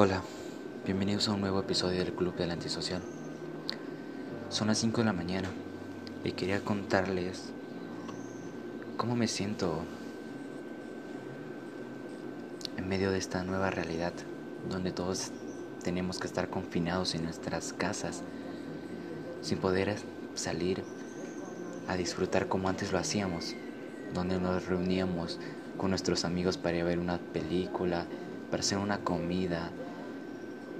Hola, bienvenidos a un nuevo episodio del Club del Antisocial. Son las 5 de la mañana y quería contarles cómo me siento en medio de esta nueva realidad donde todos tenemos que estar confinados en nuestras casas sin poder salir a disfrutar como antes lo hacíamos, donde nos reuníamos con nuestros amigos para ir a ver una película, para hacer una comida,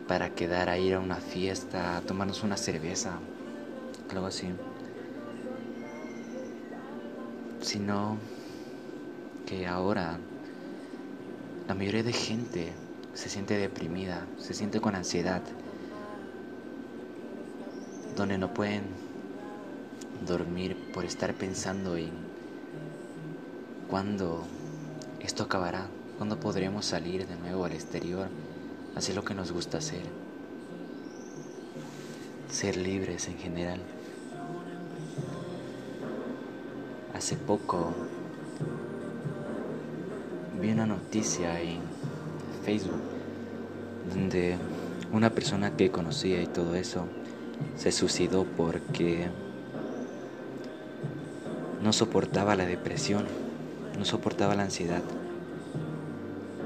para quedar a ir a una fiesta, tomarnos una cerveza, algo así. Sino que ahora la mayoría de gente se siente deprimida, se siente con ansiedad, donde no pueden dormir por estar pensando en cuándo esto acabará, cuándo podremos salir de nuevo al exterior hacer lo que nos gusta hacer, ser libres en general. Hace poco vi una noticia en Facebook donde una persona que conocía y todo eso se suicidó porque no soportaba la depresión, no soportaba la ansiedad.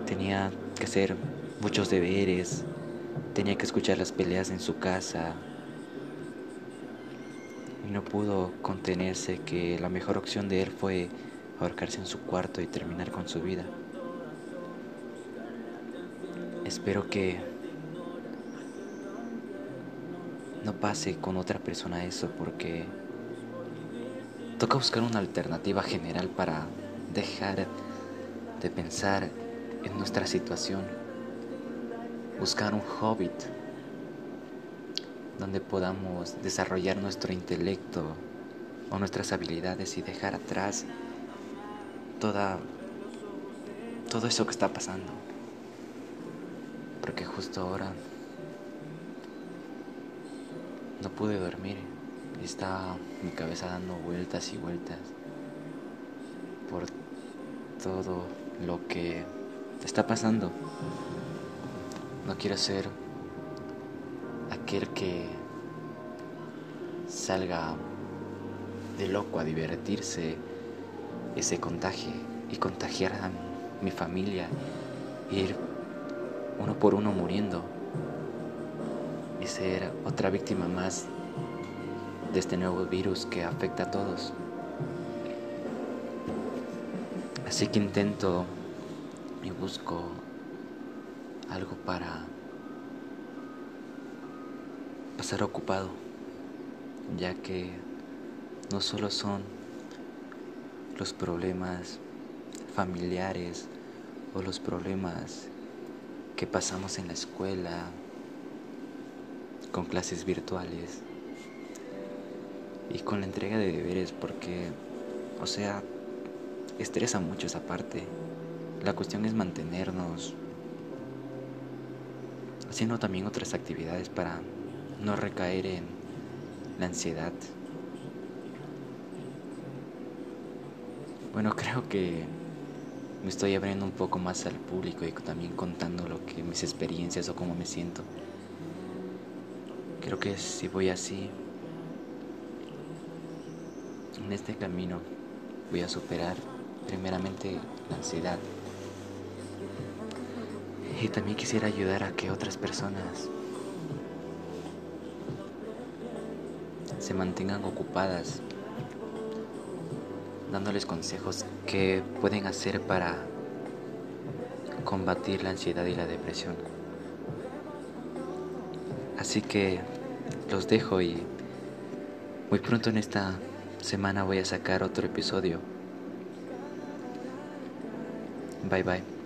Tenía que ser muchos deberes, tenía que escuchar las peleas en su casa. Y no pudo contenerse que la mejor opción de él fue ahorcarse en su cuarto y terminar con su vida. Espero que no pase con otra persona eso porque toca buscar una alternativa general para dejar de pensar en nuestra situación buscar un hobbit donde podamos desarrollar nuestro intelecto o nuestras habilidades y dejar atrás toda todo eso que está pasando. Porque justo ahora no pude dormir está mi cabeza dando vueltas y vueltas por todo lo que está pasando. No quiero ser aquel que salga de loco a divertirse y se contagie y contagiar a mi familia, ir uno por uno muriendo y ser otra víctima más de este nuevo virus que afecta a todos. Así que intento y busco algo para pasar ocupado, ya que no solo son los problemas familiares o los problemas que pasamos en la escuela con clases virtuales y con la entrega de deberes porque, o sea, estresa mucho esa parte. La cuestión es mantenernos haciendo también otras actividades para no recaer en la ansiedad. Bueno, creo que me estoy abriendo un poco más al público y también contando lo que mis experiencias o cómo me siento. Creo que si voy así, en este camino voy a superar primeramente la ansiedad y también quisiera ayudar a que otras personas se mantengan ocupadas, dándoles consejos que pueden hacer para combatir la ansiedad y la depresión. Así que los dejo y muy pronto en esta semana voy a sacar otro episodio. Bye bye.